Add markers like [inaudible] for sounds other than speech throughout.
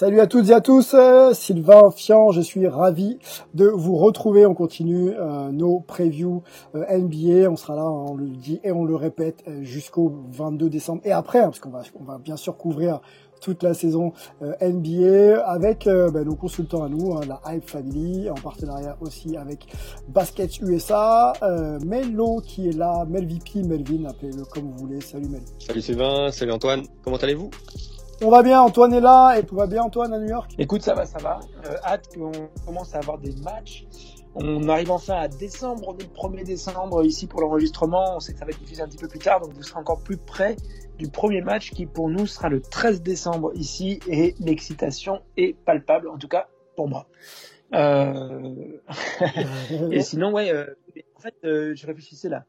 Salut à toutes et à tous, euh, Sylvain Fian, je suis ravi de vous retrouver. On continue euh, nos previews euh, NBA. On sera là, on le dit et on le répète jusqu'au 22 décembre et après, hein, parce qu'on va, on va bien sûr couvrir toute la saison NBA avec bah, nos consultants à nous, hein, la Hype Family, en partenariat aussi avec Basket USA, euh, Melo qui est là, Melvp, Melvin, appelez-le comme vous voulez. Salut Mel. Salut Sylvain, salut Antoine, comment allez-vous? On va bien, Antoine est là et tout va bien Antoine à New York? Écoute, ça va, ça va. Euh, hâte qu'on commence à avoir des matchs. On arrive enfin à décembre, le 1er décembre ici pour l'enregistrement. On sait que ça va être diffusé un petit peu plus tard, donc vous serez encore plus près du premier match qui pour nous sera le 13 décembre ici et l'excitation est palpable, en tout cas pour moi. Euh... [laughs] et sinon, ouais, euh, en fait, je réfléchissais là.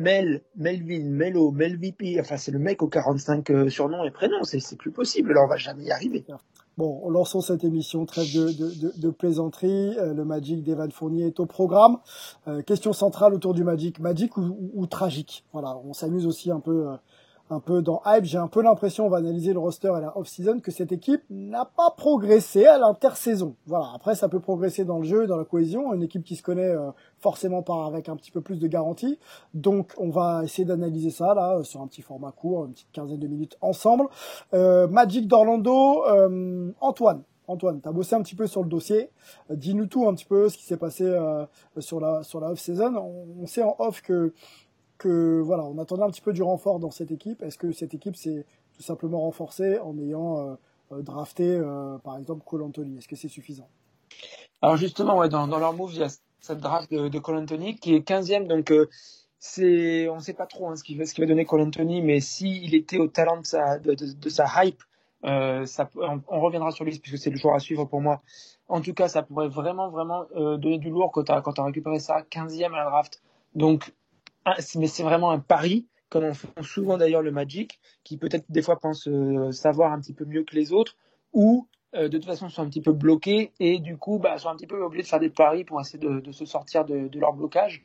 Mel, Melvin, Melo, Melvp, enfin c'est le mec aux 45 euh, surnoms et prénoms, c'est plus possible, là on va jamais y arriver. Bon, lançons cette émission, trêve de, de, de, de plaisanterie. Euh, le Magic d'Evan Fournier est au programme. Euh, question centrale autour du Magic, Magic ou, ou, ou tragique? Voilà, on s'amuse aussi un peu, euh, un peu dans Hype. J'ai un peu l'impression, on va analyser le roster à la off-season, que cette équipe n'a pas progressé à l'intersaison. Voilà, après ça peut progresser dans le jeu, dans la cohésion. Une équipe qui se connaît euh, forcément part avec un petit peu plus de garantie. Donc on va essayer d'analyser ça là sur un petit format court, une petite quinzaine de minutes ensemble. Euh, Magic d'Orlando, euh, Antoine. Antoine, tu as bossé un petit peu sur le dossier. Euh, Dis-nous tout un petit peu ce qui s'est passé euh, sur la sur la off season. On, on, sait en off que que voilà, on attendait un petit peu du renfort dans cette équipe. Est-ce que cette équipe s'est tout simplement renforcée en ayant euh, drafté par exemple Cole Anthony? Est-ce que c'est suffisant? Alors justement, ouais, dans, leur move, il y a cette draft de, de Cole Anthony qui est 15e, donc on ne sait pas trop hein, ce qu'il va, qui va donner Cole Anthony, mais s'il il était au talent de sa, hype, euh, on, reviendra sur lui puisque c'est le joueur à suivre pour moi. En tout cas, ça pourrait vraiment, vraiment euh, donner du lourd quand tu as, as récupéré ça 15e à la draft. Donc, mais c'est vraiment un pari, comme on fait souvent d'ailleurs le Magic, qui peut-être des fois pense euh, savoir un petit peu mieux que les autres, ou euh, de toute façon sont un petit peu bloqués et du coup bah, sont un petit peu obligés de faire des paris pour essayer de, se sortir de, leur blocage.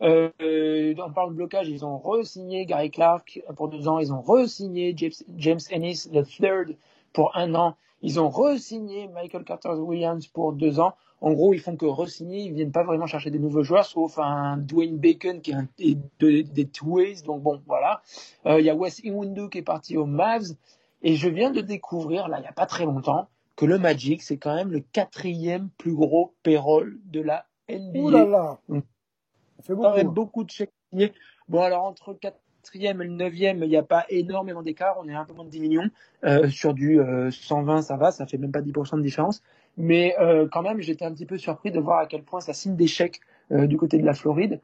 Euh, on parle de blocage, ils ont re-signé Gary Clark pour deux ans, ils ont re-signé James, James Ennis third pour un an, ils ont re-signé Michael Carter Williams pour deux ans. En gros, ils font que re-signer, ils viennent pas vraiment chercher des nouveaux joueurs, sauf un Dwayne Bacon qui est un, des, des. Donc bon, voilà. Euh, il y a Wes Iwundu qui est parti aux Mavs. Et je viens de découvrir, là, il y a pas très longtemps, que le Magic, c'est quand même le quatrième plus gros payroll de la NBA. Ouh là là. Ça fait beaucoup. beaucoup de chèques. Bon, alors entre 4e et le 9e, il n'y a pas énormément d'écart. On est un peu moins de 10 millions. Euh, sur du euh, 120, ça va, ça fait même pas 10% de différence. Mais euh, quand même, j'étais un petit peu surpris de voir à quel point ça signe chèques euh, du côté de la Floride.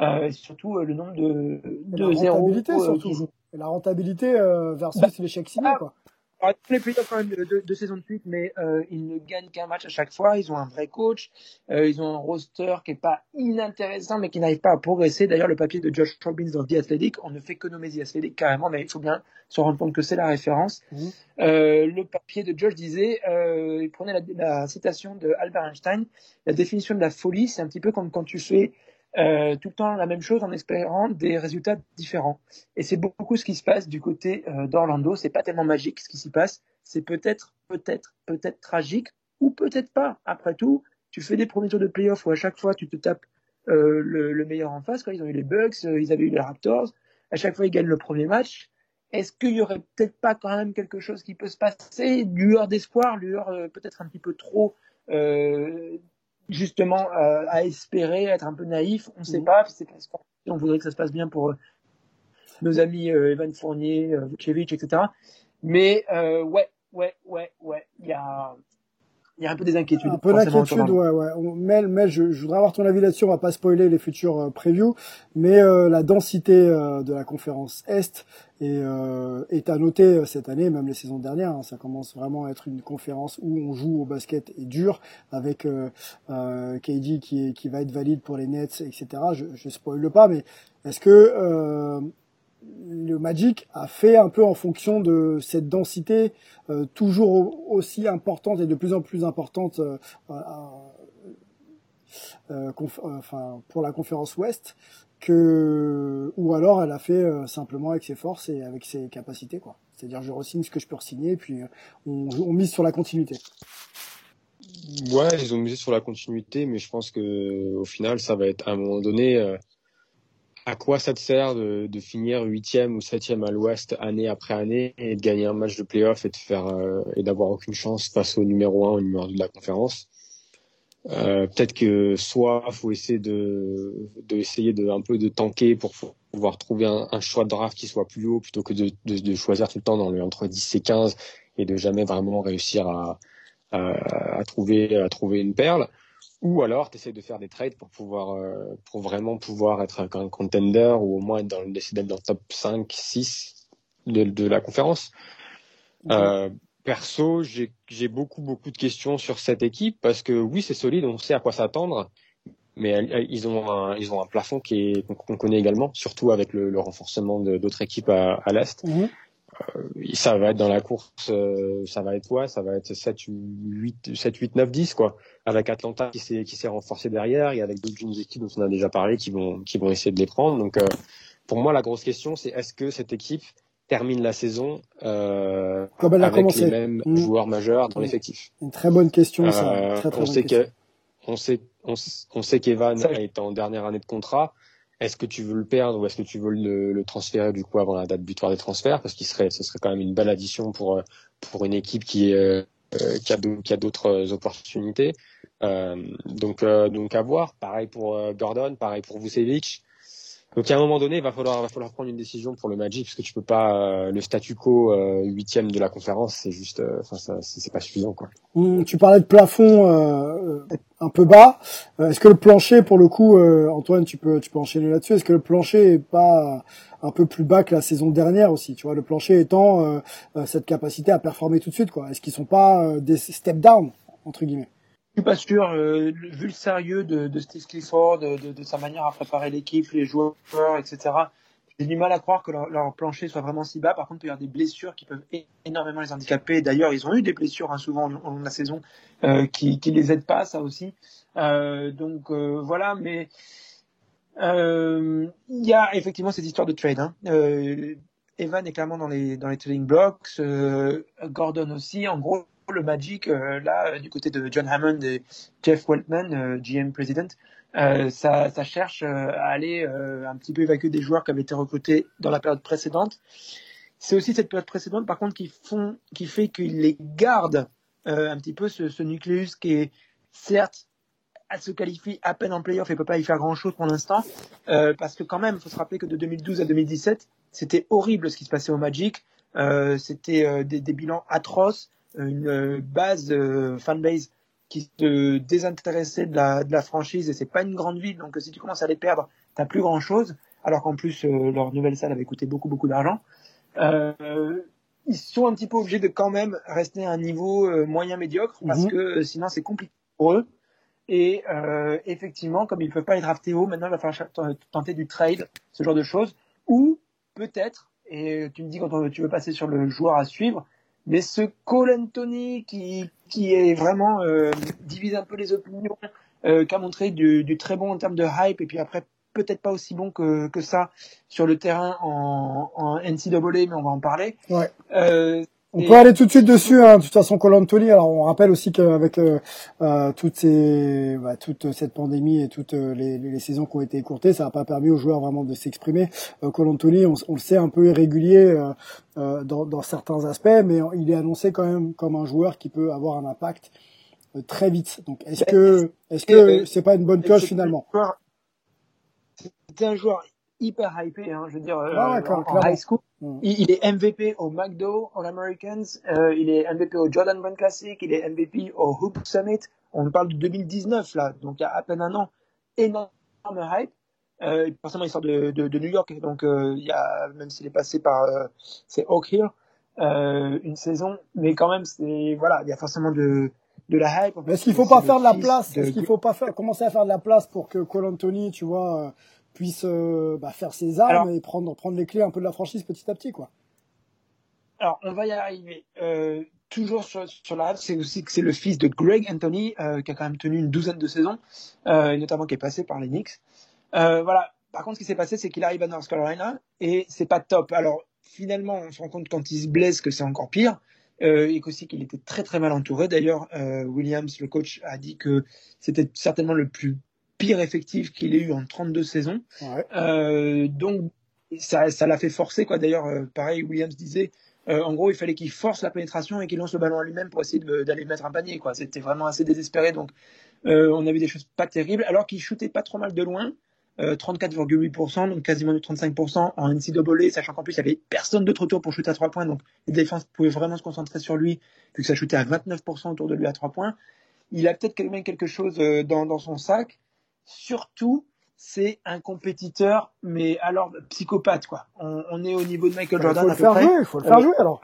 Euh, et surtout le nombre de, de la zéros. rentabilité surtout. Et la rentabilité versus Bah, les chèques signés, ah, quoi. Alors, ils font les playoffs quand même de, de, de saison de suite, mais euh, ils ne gagnent qu'un match à chaque fois. Ils ont un vrai coach. Euh, ils ont un roster qui est pas inintéressant, mais qui n'arrive pas à progresser. D'ailleurs, le papier de Josh Robbins dans The Athletic, on ne fait que nommer The Athletic carrément, mais il faut bien se rendre compte que c'est la référence. Mmh. Euh, le papier de Josh disait, euh, il prenait la, la citation de Albert Einstein, la définition de la folie, c'est un petit peu comme quand tu fais euh, tout le temps la même chose en espérant des résultats différents. Et c'est beaucoup ce qui se passe du côté euh, d'Orlando. C'est pas tellement magique ce qui s'y passe. C'est peut-être, peut-être, peut-être tragique ou peut-être pas. Après tout, tu fais des premiers tours de playoff où à chaque fois tu te tapes euh, le, le, meilleur en face. Quand ils ont eu les Bucks, euh, ils avaient eu les Raptors. À chaque fois ils gagnent le premier match. Est-ce qu'il y aurait peut-être pas quand même quelque chose qui peut se passer, lueur d'espoir, lueur euh, peut-être un petit peu trop justement à espérer, être un peu naïf. On ne sait mm. pas. C'est parce qu'on voudrait que ça se passe bien pour nos amis Evan Fournier, Vucevic, etc. Mais ouais, ouais, ouais, ouais, il y a il y a un peu des inquiétudes. Un peu d'inquiétude, ouais, ouais. Mel, Mel je, je, voudrais avoir ton avis là-dessus. On va pas spoiler les futurs euh, previews, mais euh, la densité euh, de la conférence Est est, est à noter cette année, même les saisons dernières. Hein. ça commence vraiment à être une conférence où on joue au basket et dur, avec KD qui, qui va être valide pour les Nets, etc. Je, je spoile pas, mais est-ce que le Magic a fait un peu en fonction de cette densité euh, toujours aussi importante et de plus en plus importante euh, euh, enfin, pour la conférence Ouest que ou alors elle a fait simplement avec ses forces et avec ses capacités quoi. C'est-à-dire je re-signe ce que je peux re-signer et puis on, on mise sur la continuité. Ouais, ils ont misé sur la continuité, mais je pense que au final, ça va être à un moment donné, à quoi ça te sert de, finir huitième ou septième à l'Ouest année après année et de gagner un match de playoff et de faire euh, et d'avoir aucune chance face au numéro un au numéro 2 de la conférence? Euh, peut-être que soit faut essayer de, de essayer de un peu de tanker pour pouvoir trouver un, choix de draft qui soit plus haut plutôt que de, de, choisir tout le temps dans le entre 10 et 15 et de jamais vraiment réussir à, à, à trouver à trouver une perle ou alors, tu essaies de faire des trades pour pouvoir, euh, pour vraiment pouvoir être un, contender ou au moins dans, d'être dans le top 5, 6 de, de la conférence. Euh, perso, j'ai, beaucoup, beaucoup de questions sur cette équipe parce que oui, c'est solide, on sait à quoi s'attendre, mais ils ont un, ils ont un plafond qu'on, connaît également, surtout avec le, le renforcement d'autres équipes à, à l'Est. Mhm. Euh, ça va être dans la course, euh, ça va être ouais, ça va être 7, 8, 7, 8, 9, 10 quoi. Avec Atlanta qui s'est qui s'est renforcé derrière et avec d'autres équipes dont on a déjà parlé qui vont qui vont essayer de les prendre. Donc euh, pour moi la grosse question c'est est-ce que cette équipe termine la saison euh, Comme elle a avec commencé. les mêmes mmh. joueurs majeurs dans mmh. l'effectif Une très bonne question ça. Très, très on, sait que, on sait on, on sait qu'Evan est en dernière année de contrat est-ce que tu veux le perdre ou est-ce que tu veux le, le, transférer du coup avant la date butoir des transferts? Parce qu'il serait ce serait quand même une belle addition pour euh, pour une équipe qui est euh, euh, qui a qui a d'autres opportunités euh, donc donc à voir pareil pour Gordon pareil pour Vucevic donc à un moment donné, il va falloir, va falloir prendre une décision pour le Magic parce que tu peux pas euh, le statu quo euh, huitième de la conférence, c'est juste, euh, enfin c'est pas suffisant quoi. Tu parlais de plafond un peu bas. Est-ce que le plancher, pour le coup, Antoine, tu peux, tu peux enchaîner là-dessus. Est-ce que le plancher est pas un peu plus bas que la saison dernière aussi Tu vois, le plancher étant cette capacité à performer tout de suite quoi? Est-ce qu'ils sont pas des step down entre guillemets? Pas sûr, euh, vu le sérieux de, Steve Clifford, de, sa manière à préparer l'équipe, les joueurs, etc. J'ai du mal à croire que leur, plancher soit vraiment si bas. Par contre, il peut y avoir des blessures qui peuvent énormément les handicaper. D'ailleurs, ils ont eu des blessures hein, souvent au la saison euh, qui, qui les aident pas, ça aussi. Euh, donc euh, voilà, mais il y a effectivement cette histoire de trade. Hein. Evan est clairement dans les dans les trading blocks, Gordon aussi. En gros, le Magic, euh, là, euh, du côté de John Hammond et Jeff Weltman, euh, GM President, ça, ça, cherche à aller un petit peu évacuer des joueurs qui avaient été recrutés dans la période précédente. C'est aussi cette période précédente, par contre, qui, font, qui fait qu'ils les gardent un petit peu ce, ce nucléus qui est certes elle se qualifie à peine en playoff et peut pas y faire grand chose pour l'instant parce que quand même il faut se rappeler que de 2012 à 2017 c'était horrible ce qui se passait au Magic c'était des, des, bilans atroces une euh, base euh, fanbase qui se désintéressait de la, de la franchise et c'est pas une grande ville donc si tu commences à les perdre t'as plus grand chose alors qu'en plus euh, leur nouvelle salle avait coûté beaucoup beaucoup d'argent. Euh, ils sont un petit peu obligés de quand même rester à un niveau moyen médiocre parce mhm. que sinon c'est compliqué pour eux. Et effectivement comme ils peuvent pas être draftés haut maintenant il va falloir tenter du trade ce genre de choses. Ou peut-être et tu me dis quand tu veux passer sur le joueur à suivre mais ce Cole Anthony qui, qui est vraiment euh, divise un peu les opinions, euh, qui a montré du, du, très bon en termes de hype, et puis après peut-être pas aussi bon que, que ça sur le terrain en, en NCAA, mais on va en parler. Ouais. Euh, on peut aller tout de suite dessus. Hein. De toute façon, Colantoni. Alors, on rappelle aussi qu'avec euh, euh, toutes ces, bah, toute cette pandémie et toutes euh, les, les, saisons qui ont été écourtées, ça n'a pas permis aux joueurs vraiment de s'exprimer. Euh, Colantoni, on, on, le sait, un peu irrégulier euh, dans, dans, certains aspects, mais il est annoncé quand même comme un joueur qui peut avoir un impact très vite. Donc est-ce que est-ce que c'est pas une bonne pioche finalement? C'était un joueur hyper hypé, hein, je veux dire, en, high school. Mm. Il, est MVP au McDo All Americans, il est MVP au Jordan Brand Classic, il est MVP au Hoop Summit. On parle de 2019 là, donc il y a à peine un an. Énorme hype. Euh, forcément, il sort de, de, de New York, donc euh, il y a, même s'il est passé par euh, c'est Oak Hill euh, une saison, mais quand même, c'est voilà, il y a forcément de de la hype. Est-ce qu'il faut pas faire de la place? Est-ce qu'il faut pas faire commencer à faire de la place pour que Cole Anthony, tu vois, euh, puisse bah, faire ses armes et prendre prendre les clés un peu de la franchise petit à petit, quoi Alors, on va y arriver. Euh, toujours sur, sur la c'est aussi que c'est le fils de Greg Anthony, euh, qui a quand même tenu une douzaine de saisons, euh, et notamment qui est passé par les Knicks. Euh, voilà. Par contre, ce qui s'est passé, c'est qu'il arrive à North Carolina et c'est pas top. Alors, finalement, on se rend compte quand il se blesse que c'est encore pire. Euh, et qu'aussi qu'il était très très mal entouré. D'ailleurs, euh, Williams, le coach, a dit que c'était certainement le plus pire effectif qu'il ait eu en 32 saisons. Ouais. Euh, donc, ça, ça l'a fait forcer, quoi. D'ailleurs, euh, pareil, Williams disait, euh, en gros, il fallait qu'il force la pénétration et qu'il lance le ballon à lui-même pour essayer d'aller mettre un panier, quoi. C'était vraiment assez désespéré. Donc, on a vu des choses pas terribles, alors qu'il shootait pas trop mal de loin. 34,8%, euh, donc quasiment du 35% en NCAA, sachant qu'en plus il y avait personne d'autre autour pour shooter à 3 points, donc les défenses pouvaient vraiment se concentrer sur lui, vu que ça shootait à 29% autour de lui à 3 points. Il a peut-être quand même quelque chose dans, dans son sac, surtout c'est un compétiteur, mais alors psychopathe quoi. On, on est au niveau de Michael Jordan. Il faut le faire jouer, il faut le faire jouer alors.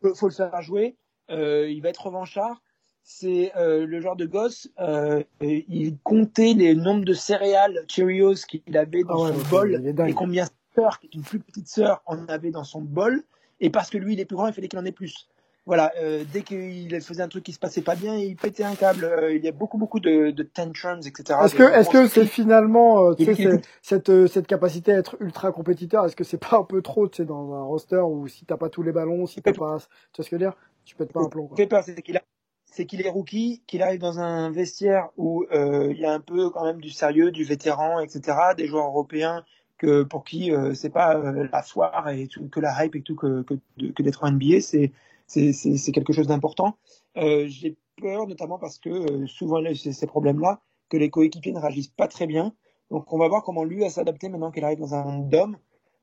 Faut, faut le faire jouer. Euh, il va être revanchard c'est euh, le genre de gosse, euh, il comptait les nombres de céréales Cheerios qu'il avait dans ah son bol et combien sœur, qui est une plus petite sœur, en avait dans son bol. Et parce que lui, il est plus grand, il fallait qu'il en ait plus. Voilà, euh, dès qu'il faisait un truc qui se passait pas bien, il pétait un câble. Euh, il y a beaucoup, beaucoup de, de tantrums, etc. Est-ce que, est-ce que c'est finalement, euh, tu sais, cette, cette capacité à être ultra compétiteur, est-ce que c'est pas un peu trop, tu sais, dans un roster où si t'as pas tous les ballons, si t'as pas, tu vois ce que je veux dire, tu pètes pas un plomb. Quoi. c'est qu'il a c'est qu'il est rookie, qu'il arrive dans un vestiaire où euh, il y a un peu quand même du sérieux, du vétéran, etc. Des joueurs européens que pour qui euh, c'est pas euh, la foire et tout, que la hype et tout que, que, que d'être en NBA, c'est c'est quelque chose d'important. Euh, J'ai peur notamment parce que euh, souvent ces problèmes-là, que les coéquipiers ne réagissent pas très bien. Donc on va voir comment lui va s'adapter maintenant qu'il arrive dans un dôme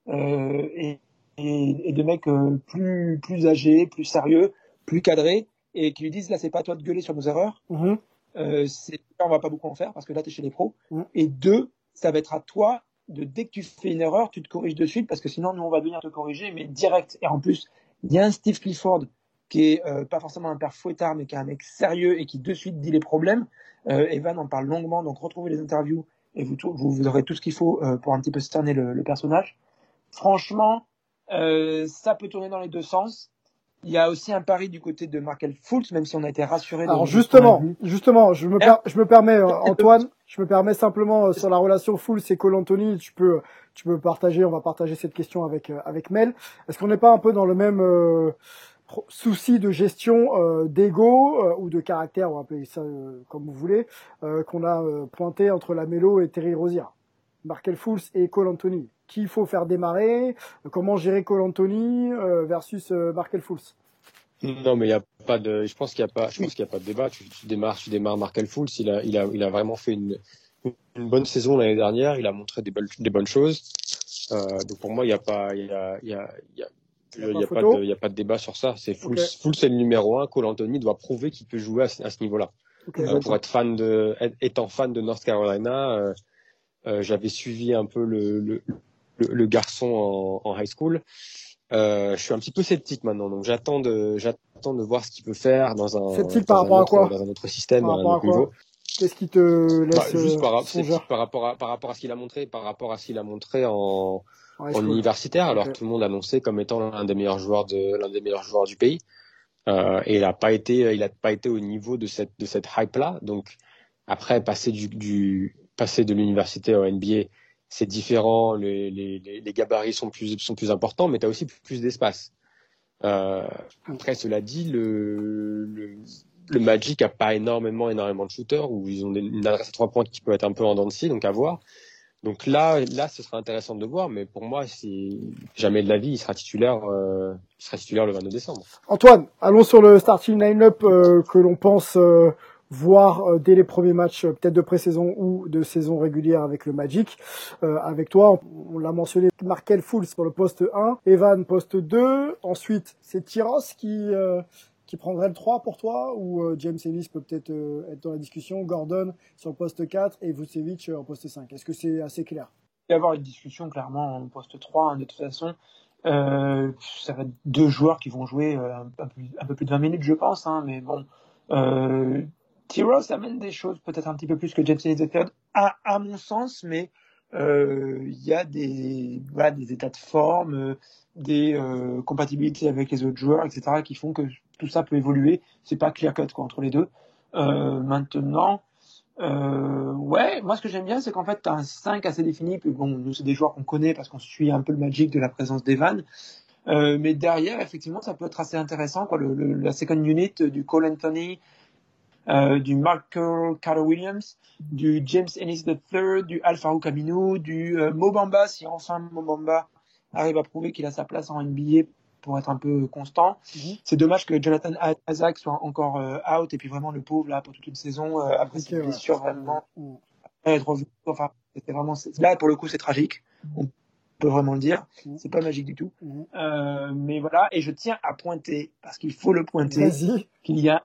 et, et, et, de mecs plus plus âgés, plus sérieux, plus cadrés et qui lui disent là c'est pas à toi de gueuler sur nos erreurs. Mm euh, c'est on va pas beaucoup en faire parce que là tu es chez les pros. Mhm. Et deux, ça va être à toi de dès que tu fais une erreur, tu te corriges de suite parce que sinon nous on va venir te corriger mais direct. Et en plus, il y a un Steve Clifford qui est euh, pas forcément un père fouettard mais qui est un mec sérieux et qui de suite dit les problèmes. Euh, Evan en parle longuement donc retrouvez les interviews et vous, vous, vous aurez tout ce qu'il faut euh, pour un petit peu sterner le, le personnage. Franchement, euh, ça peut tourner dans les deux sens. Il y a aussi un pari du côté de Markel Fultz, même si on a été rassuré. Alors justement, justement, je me, je me permets, [laughs] Antoine, je me permets simplement euh, sur la relation Fultz et Cole Anthony, tu peux, tu peux partager, on va partager cette question avec euh, avec Mel. Est-ce qu'on n'est pas un peu dans le même souci de gestion euh, d'ego ou de caractère, on va appeler ça comme vous voulez, qu'on a pointé entre la Mélo et Terry Rozier, Markel Fultz et Cole Anthony qu'il faut faire démarrer, comment gérer Cole Anthony euh, versus euh, Markel Fultz? Non, mais il y a pas de. Je pense qu'il y a pas. Je pense qu'il y a pas de débat. Tu, démarres, tu démarres Markel Fultz. Il a, il a, il a vraiment fait une, une bonne saison l'année dernière. Il a montré des, des bonnes choses. Euh, donc pour moi, il n'y a pas, il y a, il y a, il y a, il y a, pas de, il y a pas de débat sur ça. C'est Fultz, okay. c'est le numéro un. Cole Anthony doit prouver qu'il peut jouer à, ce niveau-là. Okay, euh, pour être fan de, étant fan de North Carolina, euh, euh, j'avais suivi un peu le, le, le, garçon en, en, high school. Euh, je suis un petit peu sceptique maintenant, donc j'attends de j'attends de voir ce qu'il peut faire dans un sceptique par rapport autre, à quoi dans un autre système, à un autre niveau. Qu'est-ce qui te laisse bah, juste par, par, rapport à par rapport à ce qu'il a montré, par rapport à ce qu'il a montré en, en universitaire, alors okay. tout le monde annonçait comme étant l'un des meilleurs joueurs de l'un des meilleurs joueurs du pays. Euh, et il a pas été il a pas été au niveau de cette de cette hype là. Donc après passer du, du passer de l'université au NBA c'est différent, les, les, les, gabarits sont plus, sont plus importants, mais tu as aussi plus d'espace. Euh, après, cela dit, le, le, le, Magic a pas énormément, énormément de shooters, où ils ont une adresse à trois points qui peut être un peu en dents de scie, donc à voir. Donc là, là, ce sera intéressant de voir, mais pour moi, si jamais de la vie, il sera titulaire, euh, il sera titulaire le 22 décembre. Antoine, allons sur le starting line-up euh, que l'on pense euh, voir dès les premiers matchs, peut-être de pré-saison ou de saison régulière avec le Magic. avec toi, on l'a mentionné, Markel Fools pour le poste 1, Evan poste 2, ensuite c'est Tyros qui qui prendrait le 3 pour toi ou euh, James Ellis peut peut-être euh, être dans la discussion, Gordon sur le poste 4 et Vucevic euh, en poste 5 Est-ce que c'est assez clair? Il va y avoir une discussion clairement en poste 3 hein, de toute façon. ça va être deux joueurs qui vont jouer un, peu, plus de 20 minutes je pense, hein, mais bon. T-Ross amène des choses peut-être un petit peu plus que James Ellis à, à mon sens, mais il y a des, voilà, des états de forme, des compatibilités avec les autres joueurs, etc., qui font que tout ça peut évoluer. C'est pas clear cut quoi, entre les deux. Euh, maintenant, euh, ouais, moi ce que j'aime bien, c'est qu'en fait, tu as un 5 assez défini. Puis bon, c'est des joueurs qu'on connaît parce qu'on suit un peu le magic de la présence d'Evan. Euh, mais derrière, effectivement, ça peut être assez intéressant. Quoi, le, la second unit du Cole Anthony, euh, du Mark Carter Williams, du James Ennis III, du Alfaro Camino, du euh, Mobamba, si enfin Mobamba arrive à prouver qu'il a sa place en NBA pour être un peu constant. Mhm. C'est dommage que Jonathan Isaac soit encore euh, out et puis vraiment le pauvre là pour toute une saison euh, après okay, blessure vraiment mhm. être Enfin, c'était vraiment là pour le coup c'est tragique. On peut vraiment le dire. Mhm. C'est pas magique du tout. Euh, mais voilà et je tiens à pointer parce qu'il faut le pointer qu'il y a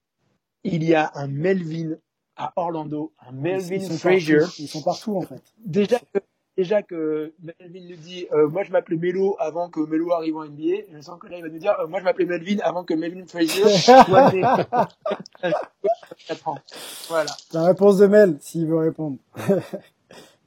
il y a un Melvin à Orlando, un Melvin Frazier. Ils sont partout en fait. Déjà que déjà que Melvin nous dit euh, moi je m'appelais Melo avant que Melo arrive en NBA je sens que là il va nous dire euh, moi je m'appelais Melvin avant que Melvin Frazier [laughs] soit né. [laughs] Voilà. La réponse de Mel s'il veut répondre. [laughs]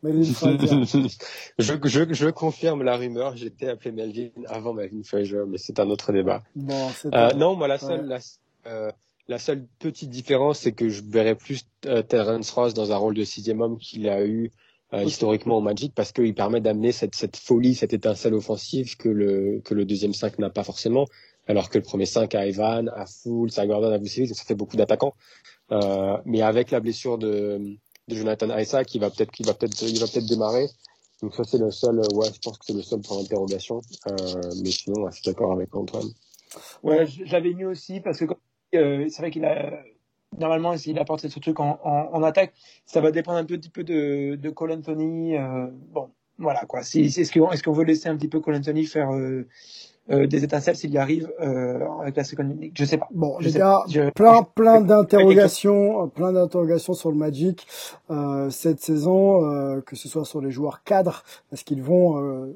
Je, je, je confirme la rumeur j'étais appelé Melvin avant Melvin Frazier mais c'est un autre débat. Bon, euh, non moi la seule la, euh, la seule petite différence c'est que je verrais plus euh, Terrence Ross dans un rôle de sixième homme qu'il a eu euh, historiquement au Magic parce qu'il permet d'amener cette, cette folie, cette étincelle offensive que le, que le deuxième 5 n'a pas forcément, alors que le premier 5 a Evan, a Fools, a Gordon, a Vucevic, ça fait beaucoup d'attaquants. Euh, mais avec la blessure de, de Jonathan Isaac, qui va peut-être, qui va peut-être, il va peut-être démarrer. Donc ça c'est le seul, ouais, je pense que c'est le seul point d'interrogation. Euh, mais sinon, je suis d'accord avec Antoine. Ouais, j'avais mis aussi parce que euh, c'est vrai qu'il a normalement, s'il apporte ce truc en, en, en, attaque, ça va dépendre un petit peu de, de Cole Anthony. Euh, bon, voilà quoi. Si, est-ce qu'on est veut laisser un petit peu Cole Anthony faire euh, euh, des étincelles s'il y arrive avec la seconde unique Je sais pas. Bon, je sais pas. plein, plein d'interrogations, plein d'interrogations sur le Magic cette saison, que ce soit sur les joueurs cadres, parce qu'ils vont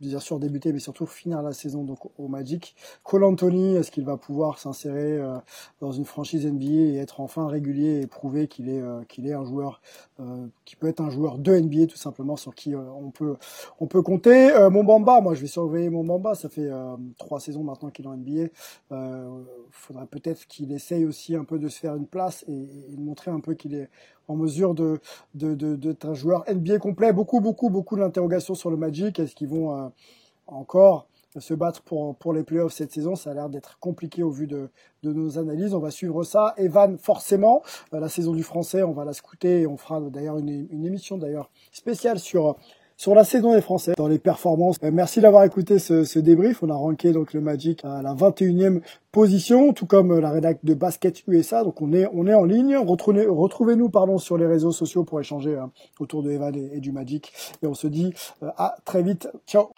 bien sûr débuter, mais surtout finir la saison donc au Magic. Cole Anthony, est-ce qu'il va pouvoir s'insérer euh, dans une franchise NBA et être enfin régulier et prouver qu'il est euh, qu'il est un joueur euh, qui peut être un joueur de NBA tout simplement sur qui on peut on peut compter? mon Bamba, moi je vais surveiller mon Bamba, ça fait trois saisons maintenant qu'il est en NBA. Il faudrait peut-être qu'il essaye aussi un peu de se faire une place et, et de montrer un peu qu'il est en mesure de d'être un joueur NBA complet. Beaucoup, beaucoup, beaucoup d'interrogations sur le Magic. Est-ce qu'ils vont euh, encore se battre pour, pour les playoffs cette saison? Ça a l'air d'être compliqué au vu de, de nos analyses. On va suivre ça. Evan, forcément, euh, la saison du français, on va la scouter et on fera d'ailleurs une, une émission d'ailleurs spéciale sur sur la saison des Français, dans les performances. Euh, merci d'avoir écouté ce, ce, débrief. On a ranké donc le Magic à la 21e position, tout comme euh, la rédac de Basket USA. Donc on est on est en ligne. Retrouvez-nous pardon sur les réseaux sociaux pour échanger hein, autour de Evan et, du Magic. Et on se dit euh, à très vite. Ciao.